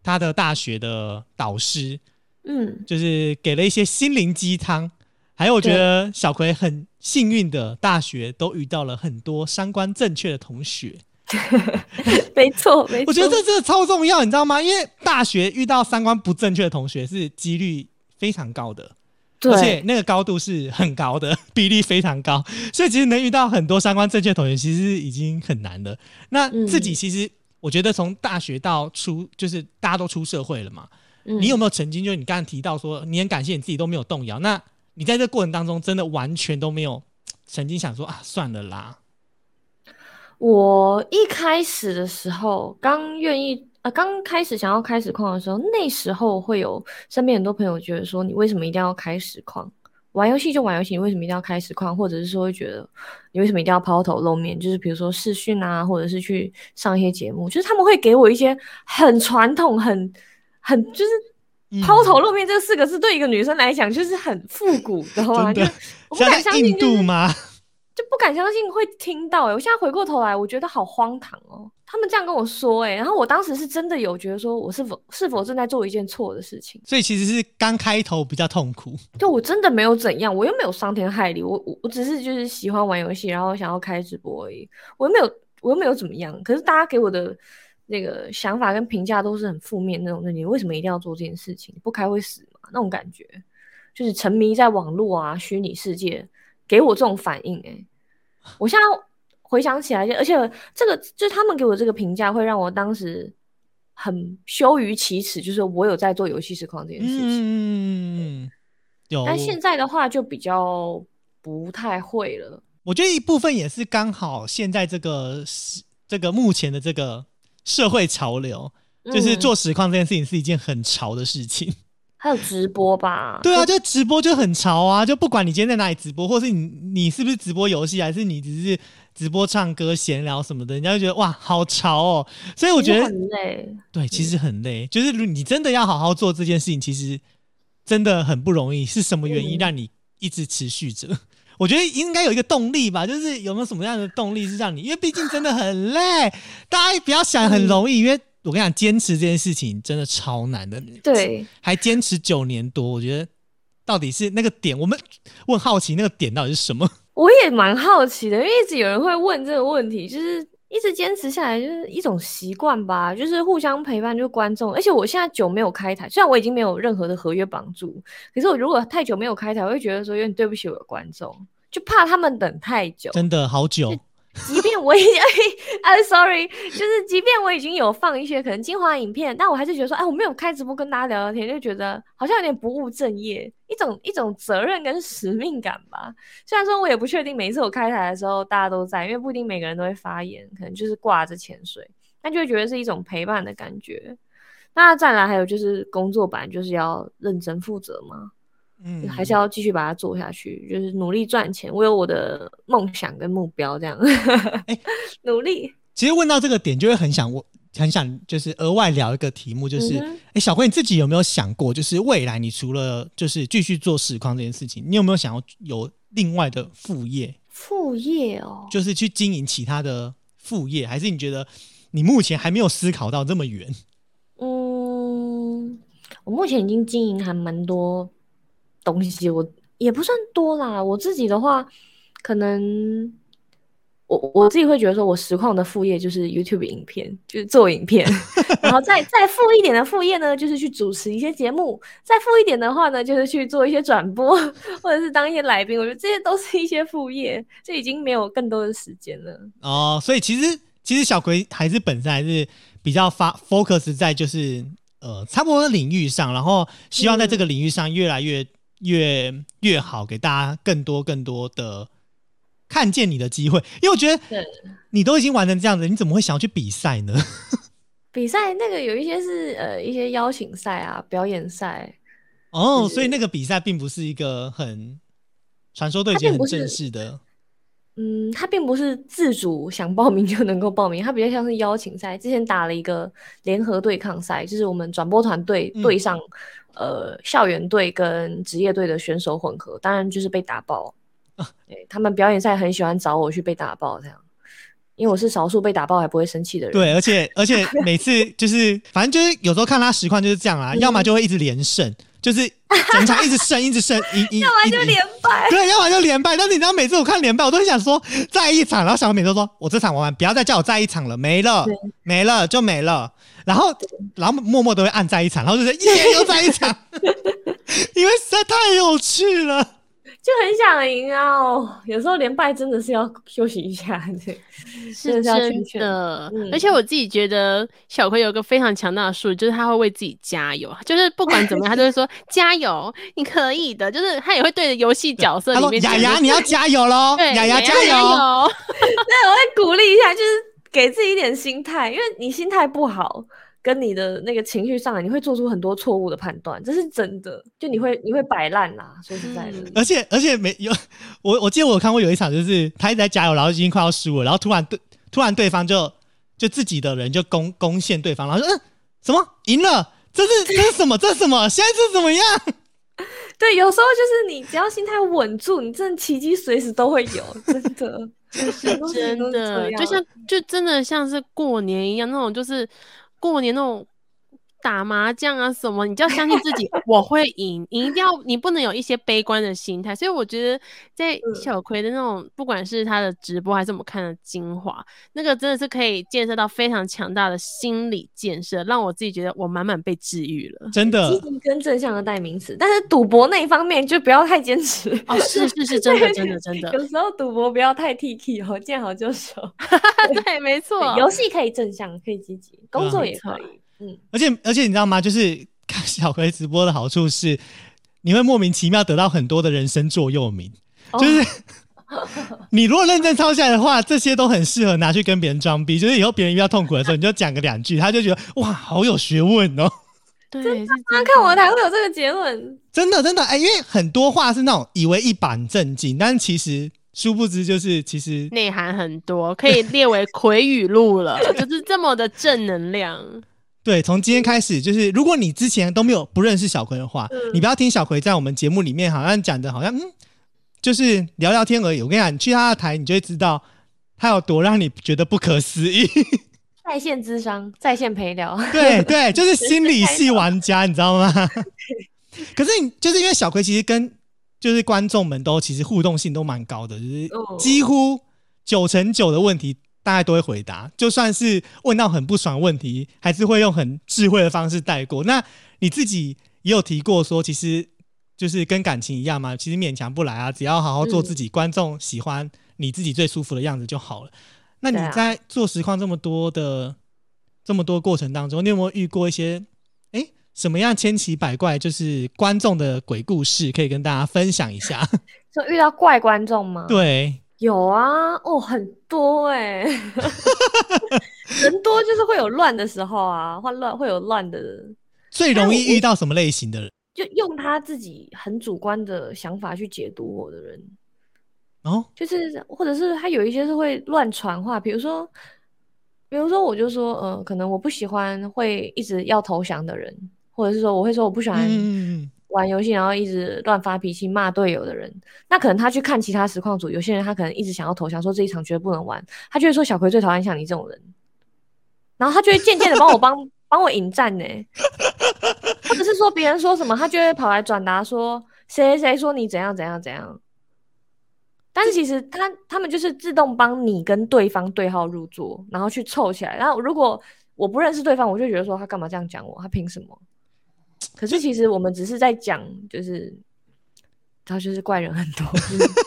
他的大学的导师，嗯，就是给了一些心灵鸡汤，还有我觉得小葵很幸运的，大学都遇到了很多三观正确的同学。没错，没错，我觉得这真的超重要，你知道吗？因为大学遇到三观不正确的同学是几率非常高的，而且那个高度是很高的，比例非常高，所以其实能遇到很多三观正确的同学，其实已经很难了。那自己其实。我觉得从大学到出，就是大家都出社会了嘛。你有没有曾经，就是你刚刚提到说，你很感谢你自己都没有动摇。那你在这过程当中，真的完全都没有曾经想说啊，算了啦。我一开始的时候，刚愿意啊，刚开始想要开始矿的时候，那时候会有身边很多朋友觉得说，你为什么一定要开始矿？玩游戏就玩游戏，你为什么一定要开实况？或者是说会觉得你为什么一定要抛头露面？就是比如说视讯啊，或者是去上一些节目，就是他们会给我一些很传统、很很就是抛头露面这四个字，对一个女生来讲就是很复古的话，就我不敢相信吗？就不敢相信会听到哎！我现在回过头来，我觉得好荒唐哦。他们这样跟我说哎，然后我当时是真的有觉得说，我是否是否正在做一件错的事情？所以其实是刚开头比较痛苦。就我真的没有怎样，我又没有伤天害理，我我我只是就是喜欢玩游戏，然后想要开直播而已。我又没有，我又没有怎么样。可是大家给我的那个想法跟评价都是很负面那种，那你为什么一定要做这件事情？不开会死嘛？那种感觉，就是沉迷在网络啊、虚拟世界，给我这种反应、欸。我现在回想起来，而且这个就是他们给我这个评价，会让我当时很羞于启齿，就是我有在做游戏实况这件事情。嗯，有。但现在的话就比较不太会了。我觉得一部分也是刚好现在这个时这个目前的这个社会潮流，就是嗯做实况这件事情是一件很潮的事情。还有直播吧？对啊，就直播就很潮啊！就不管你今天在哪里直播，或是你你是不是直播游戏，还是你只是直播唱歌、闲聊什么的，人家就觉得哇，好潮哦。所以我觉得很累。对，其实很累。就是如你真的要好好做这件事情，其实真的很不容易。是什么原因嗯让你一直持续着？我觉得应该有一个动力吧，就是有没有什么样的动力是让你，因为毕竟真的很累。大家不要想很容易，因为我跟你讲，坚持这件事情真的超难的。对，还坚持九年多，我觉得到底是那个点，我们问好奇那个点到底是什么。我也蛮好奇的，因为一直有人会问这个问题，就是一直坚持下来，就是一种习惯吧，就是互相陪伴，就是观众。而且我现在久没有开台，虽然我已经没有任何的合约绑住，可是我如果太久没有开台，我会觉得说有点对不起我的观众，就怕他们等太久。真的好久，即便我已经，哎，sorry，就是即便我已经有放一些可能精华影片，但我还是觉得说，哎，我没有开直播跟大家聊聊天，就觉得好像有点不务正业，一种一种责任跟使命感吧。虽然说我也不确定每一次我开台的时候大家都在，因为不一定每个人都会发言，可能就是挂着潜水，但就会觉得是一种陪伴的感觉。那再来还有就是工作版就是要认真负责嘛，嗯，还是要继续把它做下去，就是努力赚钱。我有我的梦想跟目标，这样，哎 努力。其实问到这个点，就会很想我很想就是额外聊一个题目，就是哎、小辉你自己有没有想过，就是未来你除了就是继续做实况这件事情，你有没有想要有另外的副业，副业哦，就是去经营其他的副业，还是你觉得你目前还没有思考到这么远？嗯，我目前已经经营还蛮多东西，我也不算多啦。我自己的话，可能我我自己会觉得说，我实况的副业就是 YouTube 影片，就是做影片，然后再再富一点的副业呢，就是去主持一些节目，再富一点的话呢，就是去做一些转播，或者是当一些来宾。我觉得这些都是一些副业，这已经没有更多的时间了。哦，所以其实其实小葵还是本身还是比较发 focus 在就是呃差不多的领域上，然后希望在这个领域上越来越、越越好，给大家更多更多的看见你的机会。因为我觉得你都已经玩成这样子，你怎么会想要去比赛呢？比赛那个有一些是呃一些邀请赛啊、表演赛，哦，就是所以那个比赛并不是一个很传说对决很正式的嗯，它并不是自主想报名就能够报名，它比较像是邀请赛。之前打了一个联合对抗赛，就是我们转播团队嗯对上、呃校园队跟职业队的选手混合，当然就是被打爆。啊对他们表演赛很喜欢找我去被打爆，这样，因为我是少数被打爆还不会生气的人。对，而且而且 每次就是，反正就是有时候看他实况就是这样啦，嗯要么就会一直连胜，就是整场一直胜，一直胜，一一，要么就连败。对，要么就连败。但是你知道，每次我看连败，我都会想说再一场，然后小美都说我这场玩完，不要再叫我再一场了，没了，没了就没了。然后然后默默都会按再一场，然后就是耶又再一场，因为实在太有趣了。就很想赢啊！哦，有时候连败真的是要休息一下，对，是真的真劝劝的，嗯而且我自己觉得小葵有个非常强大的术，就是他会为自己加油，就是不管怎么样，他都会说 加油，你可以的，就是他也会对着游戏角色他说雅里面讲说雅你要加油喽，对雅雅加。油，那我会鼓励一下，就是给自己一点心态，因为你心态不好，跟你的那个情绪上来，你会做出很多错误的判断，这是真的。就你会你会摆烂啦，说实在的。嗯而且而且没有我我记得我有看过有一场，就是他一直在加油，然后已经快要输了，然后突然对突然对方就就自己的人就攻攻陷对方，然后说嗯什么赢了？这是这是什么？这是什么？现在是怎么样？对，有时候就是你只要心态稳住，你真的奇迹随时都会有，真的。就是真的，就像就真的像是过年一样，那种就是过年那种打麻将啊什么，你就要相信自己，我会赢。你一定要，你不能有一些悲观的心态。所以我觉得，在小葵的那种，不管是他的直播还是我们看的精华，那个真的是可以建设到非常强大的心理建设，让我自己觉得我满满被治愈了。真的，积极跟正向的代名词。但是赌博那一方面就不要太坚持哦。是是是，真的真的真的。有时候赌博不要太 T K 哦，见好就收。对，没错。游戏可以正向，可以积极，工作也可以。嗯，而且而且你知道吗？就是看 小葵直播的好处是，你会莫名其妙得到很多的人生座右铭。就是 你如果认真抄下来的话，这些都很适合拿去跟别人装逼。就是以后别人遇到痛苦的时候，你就讲个两句，他就觉得哇，好有学问哦。对，他看我台会有这个结论。真的真的哎，因为很多话是那种以为一板正经，但其实殊不知就是其实内涵很多，可以列为魁语录了，就是这么的正能量。对，从今天开始，就是如果你之前都没有不认识小葵的话，你不要听小葵在我们节目里面好像讲的，好像嗯，就是聊聊天而已。我跟你讲，你去他的台，你就会知道他有多让你觉得不可思议。在线智商，在线陪聊，对对，就是心理系玩家，你知道吗？可是你就是因为小葵其实跟就是观众们都其实互动性都蛮高的，就是几乎九成九的问题。大家都会回答，就算是问到很不爽问题，还是会用很智慧的方式带过。那你自己也有提过说，其实就是跟感情一样嘛，其实勉强不来啊，只要好好做自己，观众喜欢你自己最舒服的样子就好了。那你在做实况这么多的这么多过程当中，你有没有遇过一些哎什么样千奇百怪，就是观众的鬼故事，可以跟大家分享一下？就遇到怪观众吗？对。有啊，哦，很多哎，人多就是会有乱的时候啊，会乱会有乱的人。最容易遇到什么类型的人？就用他自己很主观的想法去解读我的人。哦，就是或者是他有一些是会乱传话，比如说，比如说我就说，呃，可能我不喜欢会一直要投降的人，或者是说我会说我不喜欢。玩游戏然后一直乱发脾气骂队友的人，那可能他去看其他实况组，有些人他可能一直想要投降，说这一场绝对不能玩，他就会说小葵最讨厌像你这种人，然后他就会渐渐的帮我帮 帮我引战呢，或者是说别人说什么，他就会跑来转达说谁谁谁说你怎样怎样怎样，但是其实他他们就是自动帮你跟对方对号入座，然后去凑起来，然后如果我不认识对方，我就觉得说他干嘛这样讲我，他凭什么？可是其实我们只是在讲，就是他就是怪人很多，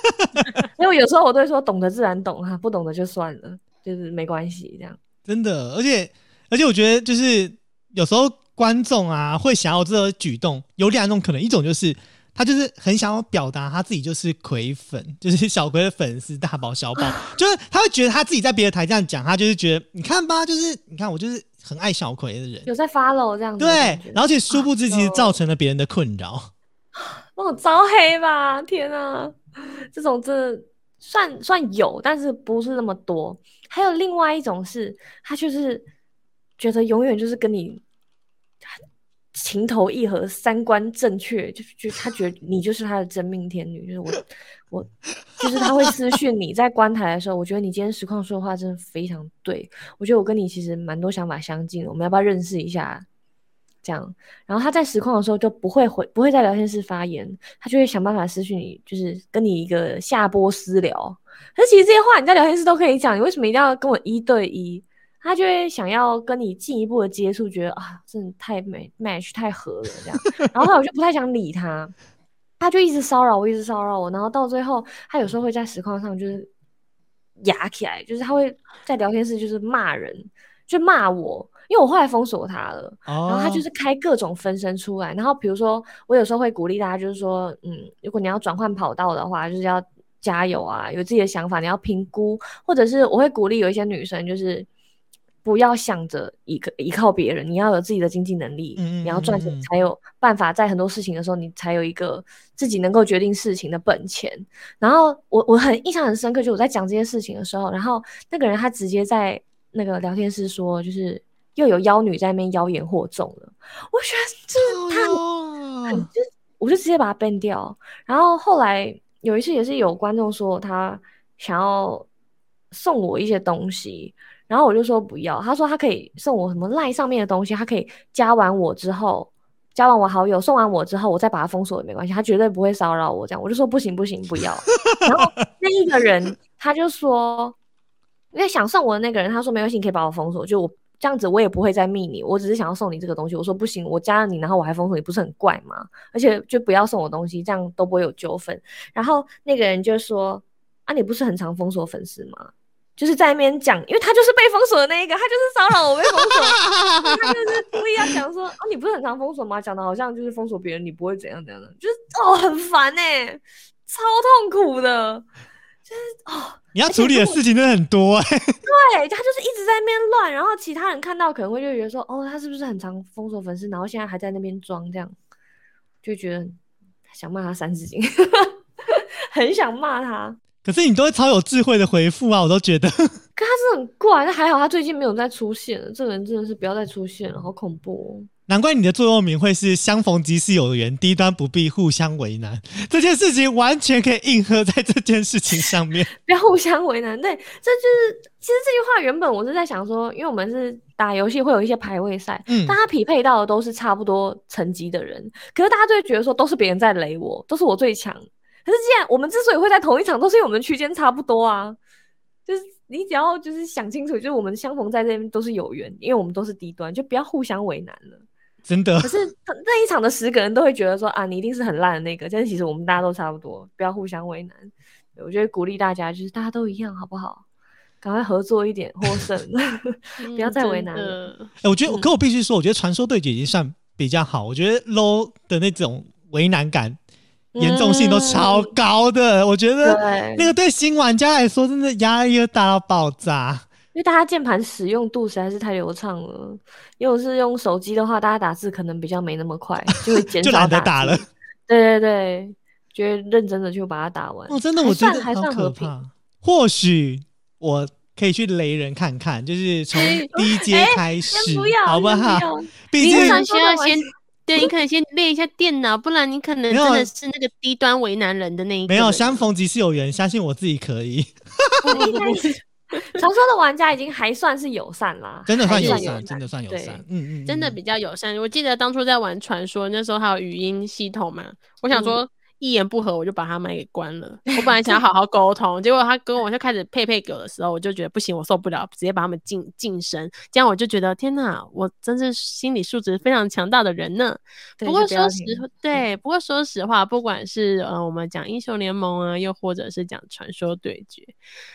因为有时候我都会说懂得自然懂哈，不懂的就算了，就是没关系这样。真的，而且而且我觉得就是有时候观众啊会想要这个举动，有两种可能，一种就是他就是很想要表达他自己就是葵粉，就是小葵的粉丝大宝小宝，就是他会觉得他自己在别的台这样讲，他就是觉得你看吧，就是你看我就是。很爱小葵的人有在 follow 这样子，对，然后且殊不知其实造成了别人的困扰，那种招黑吧，天啊，这种这算算有，但是不是那么多。还有另外一种是，他就是觉得永远就是跟你。情投意合，三观正确，就就他觉得你就是他的真命天女，就是我，我就是他会私讯你在观台的时候，我觉得你今天实况说的话真的非常对，我觉得我跟你其实蛮多想法相近的，我们要不要认识一下？这样，然后他在实况的时候就不会回，不会在聊天室发言，他就会想办法私讯你，就是跟你一个下播私聊。可是其实这些话你在聊天室都可以讲，你为什么一定要跟我一对一？他就会想要跟你进一步的接触，觉得啊，真的太美 match 太合了这样，然后我就不太想理他，他就一直骚扰我，一直骚扰我，然后到最后，他有时候会在实况上就是压起来，就是他会在聊天室就是骂人，就骂我，因为我后来封锁他了，然后他就是开各种分身出来，然后比如说我有时候会鼓励大家，就是说，嗯，如果你要转换跑道的话，就是要加油啊，有自己的想法，你要评估，或者是我会鼓励有一些女生就是。不要想着依依靠别人，你要有自己的经济能力，你要赚钱才有办法在很多事情的时候，你才有一个自己能够决定事情的本钱。然后我我很印象很深刻，就我在讲这些事情的时候，然后那个人他直接在那个聊天室说，就是又有妖女在那边妖言惑众了。我觉得这他很就我就直接把他 ban 掉。然后后来有一次也是有观众说他想要。送我一些东西，然后我就说不要。他说他可以送我什么赖上面的东西，他可以加完我之后，加完我好友，送完我之后，我再把他封锁也没关系，他绝对不会骚扰我。这样我就说不行不行，不要。然后那一个人他就说，因为想送我的那个人，他说没关系，你可以把我封锁，就我这样子我也不会再密你，我只是想要送你这个东西。我说不行，我加了你，然后我还封锁你，不是很怪吗？而且就不要送我东西，这样都不会有纠纷。然后那个人就说。啊，你不是很常封锁粉丝吗？就是在那边讲，因为他就是被封锁的那一个，他就是骚扰我被封锁，他就是故意要讲说，啊，你不是很常封锁吗？讲的好像就是封锁别人，你不会怎样怎样的，就是哦，很烦哎，超痛苦的，就是哦，你要处理的事情真的很多哎，对他就是一直在那边乱，然后其他人看到可能会就觉得说，哦，他是不是很常封锁粉丝，然后现在还在那边装这样，就觉得想骂他三字经，很想骂他。可是你都会超有智慧的回复啊，我都觉得。可他是很怪，那还好他最近没有再出现了。这个人真的是不要再出现了，好恐怖哦。难怪你的座右铭会是“相逢即是有缘，低端不必互相为难”。这件事情完全可以应和在这件事情上面。不要互相为难，对，这就是其实这句话原本我是在想说，因为我们是打游戏会有一些排位赛，嗯，大家匹配到的都是差不多层级的人，可是大家就会觉得说都是别人在雷我，都是我最强。可是，既然我们之所以会在同一场，都是因为我们区间差不多啊。就是你只要就是想清楚，就是我们相逢在这边都是有缘，因为我们都是低端，就不要互相为难了。真的。可是那一场的十个人都会觉得说啊，你一定是很烂的那个。但是其实我们大家都差不多，不要互相为难。我觉得鼓励大家，就是大家都一样，好不好？赶快合作一点，获胜，不要再为难了。哎，我觉得，可我必须说，我觉得传说对决已经算比较好。我觉得 low 的那种为难感。严重性都超高的，我觉得那个对新玩家来说真的压力又大到爆炸。因为大家键盘使用度实在是太流畅了，因为是用手机的话，大家打字可能比较没那么快，就会减少打了。对对对，就会认真的就把它打完。哦，真的，我觉得还算和平。或许我可以去雷人看看，就是从 第一阶开始，好不好？毕竟需要先。对你可能先练一下电脑，不然你可能真的是那个低端为难人的那一。没有，相逢即是有缘，相信我自己可以。传说的玩家已经还算是友善啦，真的算友善，真的算友善，嗯嗯，真的比较友善。我记得当初在玩传说那时候还有语音系统嘛，我想说。一言不合我就把他麦给关了。我本来想 好好沟通，结果他跟我就开始配配狗的时候，我就觉得不行，我受不了，直接把他们晋晋升。这样我就觉得天哪，我真是心理素质非常强大的人呢。不过说实对，不过说实话，不管是呃我们讲英雄联盟啊，又或者是讲传说对决，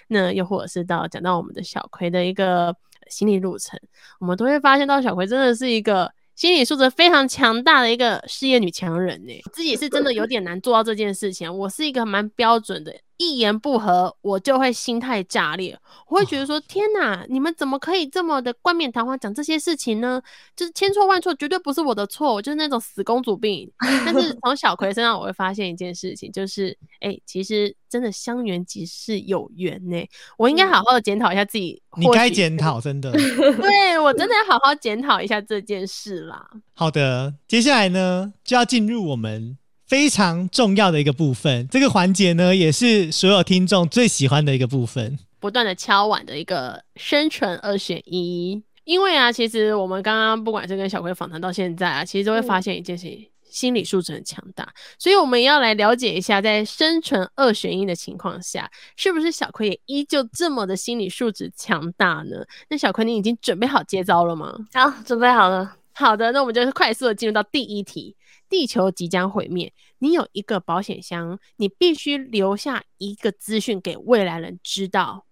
那又或者是到讲到我们的小葵的一个心理路程，我们都会发现到小葵真的是一个。心理素质非常强大的一个事业女强人呢，自己是真的有点难做到这件事情。我是一个蛮标准的。一言不合，我就会心态炸裂，我会觉得说：天哪，你们怎么可以这么的冠冕堂皇讲这些事情呢？就是千错万错，绝对不是我的错，我就是那种死公主病。但是 从小葵身上，我会发现一件事情，就是哎，其实真的相缘即是有缘呢。我应该好好的检讨一下自己，你该检讨，真的，对我真的要好好检讨一下这件事啦。好的，接下来呢，就要进入我们。非常重要的一个部分，这个环节呢，也是所有听众最喜欢的一个部分。不断的敲碗的一个生存二选一，因为啊，其实我们刚刚不管是跟小葵访谈到现在啊，其实都会发现一件事情，心理素质很强大。所以我们要来了解一下，在生存二选一的情况下，是不是小葵也依旧这么的心理素质强大呢？那小葵，你已经准备好接招了吗？好，准备好了。好的，那我们就是快速的进入到第一题。地球即将毁灭，你有一个保险箱，你必须留下一个资讯给未来人知道。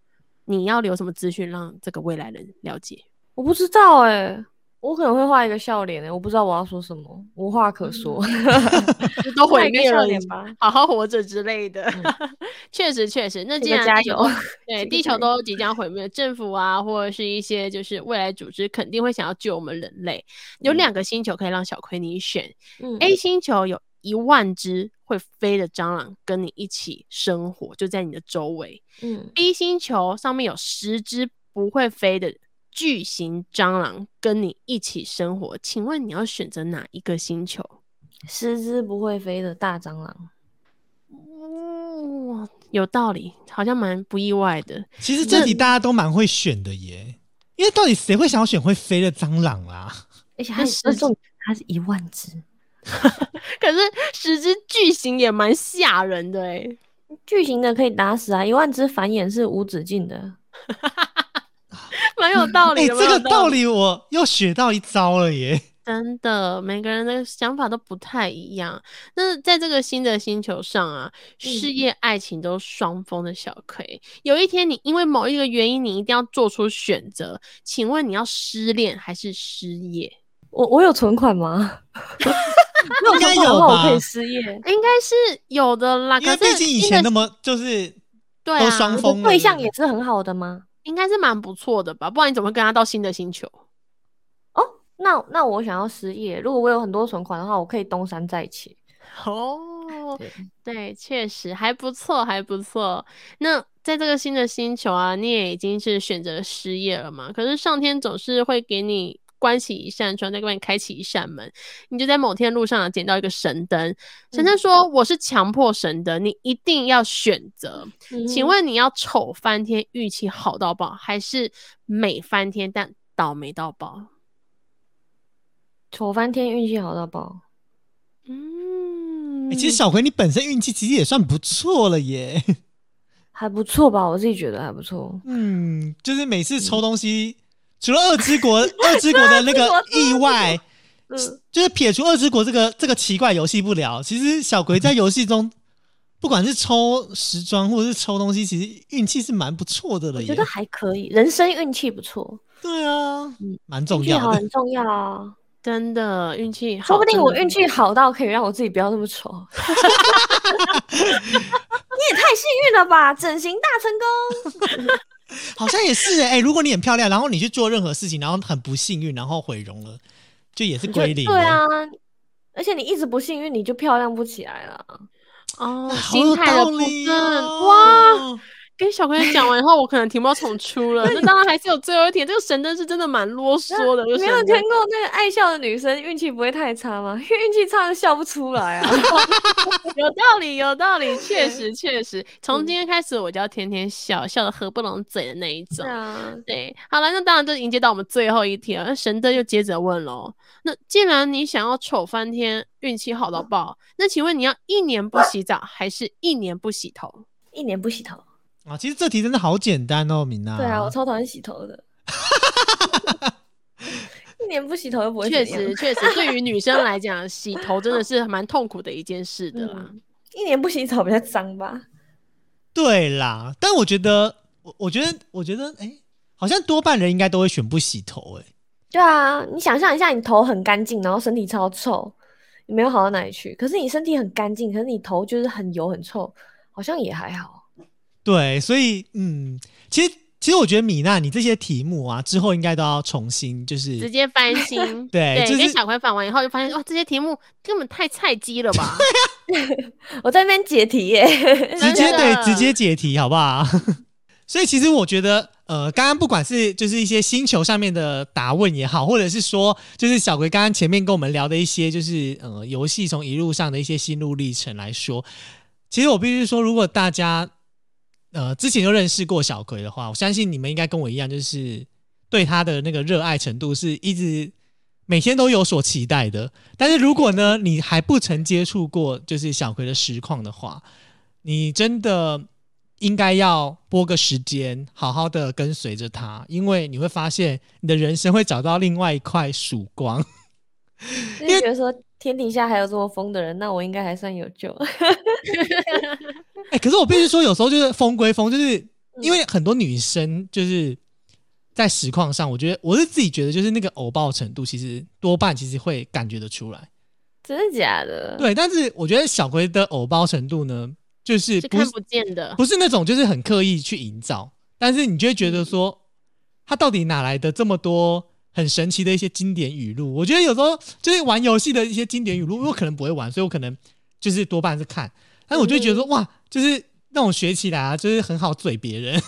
你要留什么资讯让这个未来人了解？我不知道哎，我可能会画一个笑脸哎，我不知道我要说什么，无话可说，都毁灭了，好好活着之类的。确实确实，那既然加油，对地球都即将毁灭，政府啊或者是一些就是未来组织肯定会想要救我们人类。有两个星球可以让小葵你选嗯，A 星球有一万只会飞的蟑螂跟你一起生活，就在你的周围。嗯，B 星球上面有十只不会飞的。巨型蟑螂跟你一起生活，请问你要选择哪一个星球？十只不会飞的大蟑螂。哇，有道理，好像蛮不意外的。其实这题大家都蛮会选的耶，因为到底谁会想要选会飞的蟑螂啊？而且它它是一万只，可是十只巨型也蛮吓人的哎、巨型的可以打死啊，一万只繁衍是无止境的。蛮有道哎、理的。这个道理我又学到一招了耶！真的，每个人的想法都不太一样。那在这个新的星球上啊，事嗯业、爱情都双峰的小 K，有一天你因为某一个原因，你一定要做出选择。请问你要失恋还是失业？我我有存款吗？应该有我可以失业。应该是有的啦，因为可是毕竟以前那么就是对啊，都双我峰对象也是很好的吗？应该是蛮不错的吧？不然你怎么会跟他到新的星球？哦，那那我想要失业，如果我有很多存款的话，我可以东山再起。哦，对，对，确实还不错，还不错。那在这个新的星球啊，你也已经是选择失业了嘛？可是上天总是会给你关起一扇窗，再给你开启一扇门。你就在某天路上啊捡到一个神灯，神灯说：“我是强迫神灯，你一定要选择。请嗯问你要丑翻天，运气好到爆，还是美翻天但倒霉到爆？丑翻天，运气好到爆。嗯，欸其实小葵你本身运气其实也算不错了耶。还不错吧，我自己觉得还不错。嗯，就是每次抽东西，除了二之国 二之国的那个意外，嗯，就是撇除二之国这个这个奇怪游戏不聊，其实小葵在游戏中，不管是抽时装或者是抽东西，其实运气是蛮不错的了耶我觉得。还可以，人生运气不错，对啊嗯，蛮重要的。很重要啊。真的运气好，说不定我运气好到可以让我自己不要那么丑。你也太幸运了吧！整形大成功。好像也是哎、欸如果你很漂亮，然后你去做任何事情，然后很不幸运，然后毁容了，就也是就归零。对，啊，而且你一直不幸运，你就漂亮不起来了。哦，好有心态的部道理分哦。哇，跟小朋友讲完以后，我可能题目要重出了。那当然还是有最后一题，这个神灯是真的蛮啰嗦的。没有听过那个爱笑的女生运气不会太差吗？因为运气差就笑不出来啊。有道理，有道理，确实确实。从今天开始，我就要天天笑，笑的合不拢嘴的那一种对，好了，那当然就迎接到我们最后一题了。那神灯又接着问喽，那既然你想要丑翻天，运气好到爆，那请问你要一年不洗澡，还是一年不洗头？一年不洗头。啊，其实这题真的好简单哦，敏娜。对啊，我超讨厌洗头的。一年不洗头又不会确实，确实，对于女生来讲，洗头真的是蛮痛苦的一件事的啦。嗯，一年不洗澡比较脏吧？对啦，但我觉得，我我觉得，我觉得，哎、好像多半人应该都会选不洗头、哎，对啊，你想象一下，你头很干净，然后身体超臭，你没有好到哪里去。可是你身体很干净，可是你头就是很油很臭，好像也还好。对，所以，嗯，其实，其实我觉得米娜，你这些题目啊，之后应该都要重新，就是直接翻新，对就是跟小葵反完以后，就发现哇，这些题目根本太菜鸡了吧？我在那边解题耶，直接对直接解题，好不好？所以其实我觉得，呃，刚刚不管是就是一些星球上面的答问也好，或者是说，就是小葵刚刚前面跟我们聊的一些，就是呃游戏从一路上的一些心路历程来说，其实我必须说，如果大家呃之前就认识过小葵的话，我相信你们应该跟我一样，就是对他的那个热爱程度是一直每天都有所期待的。但是如果呢，你还不曾接触过就是小葵的实况的话，你真的应该要拨个时间，好好的跟随着他，因为你会发现你的人生会找到另外一块曙光。就是觉得说天底下还有这么疯的人，那我应该还算有救。哎、可是我必须说，有时候就是疯归疯，就是因为很多女生就是在实况上，我觉得我是自己觉得，就是那个偶爆程度，其实多半其实会感觉得出来。真的假的？对，但是我觉得小葵的偶包程度呢，就是不是是看不见的。不是那种就是很刻意去营造，但是你就会觉得说，他到底哪来的这么多很神奇的一些经典语录？我觉得有时候就是玩游戏的一些经典语录，我可能不会玩，所以我可能就是多半是看，但是我就会觉得说，哇，就是那种学起来啊，就是很好嘴别人。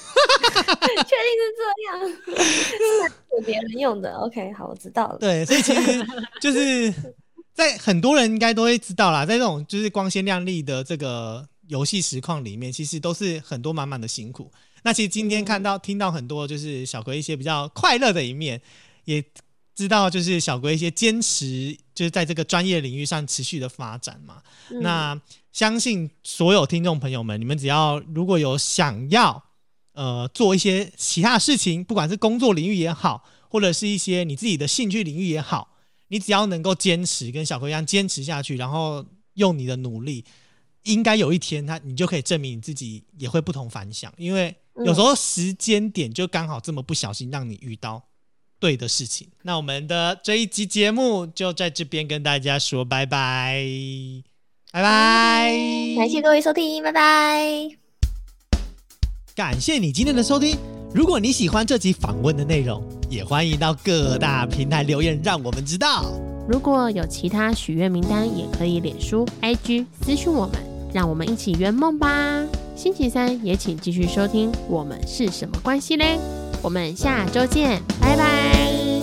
确定是这样，是给别人用的。OK，好，我知道了。对，所以其实就是在很多人应该都会知道啦，在这种就是光鲜亮丽的这个游戏实况里面，其实都是很多满满的辛苦。那其实今天看到、听到很多就是小葵一些比较快乐的一面，也知道就是小龟一些坚持，就是在这个专业领域上持续的发展嘛。嗯。那相信所有听众朋友们，你们只要如果有想要呃做一些其他事情，不管是工作领域也好，或者是一些你自己的兴趣领域也好，你只要能够坚持，跟小龟一样坚持下去，然后用你的努力，应该有一天他你就可以证明你自己也会不同凡响，因为有时候时间点就刚好这么不小心让你遇到对的事情。那我们的这一集节目就在这边跟大家说拜拜，拜拜，感谢各位收听，拜拜。感谢你今天的收听。如果你喜欢这集访问的内容，也欢迎到各大平台留言，让我们知道。如果有其他许愿名单，也可以脸书、IG 私讯我们，让我们一起圆梦吧。星期三也请继续收听《我们是什么关系嘞》，我们下周见，拜拜。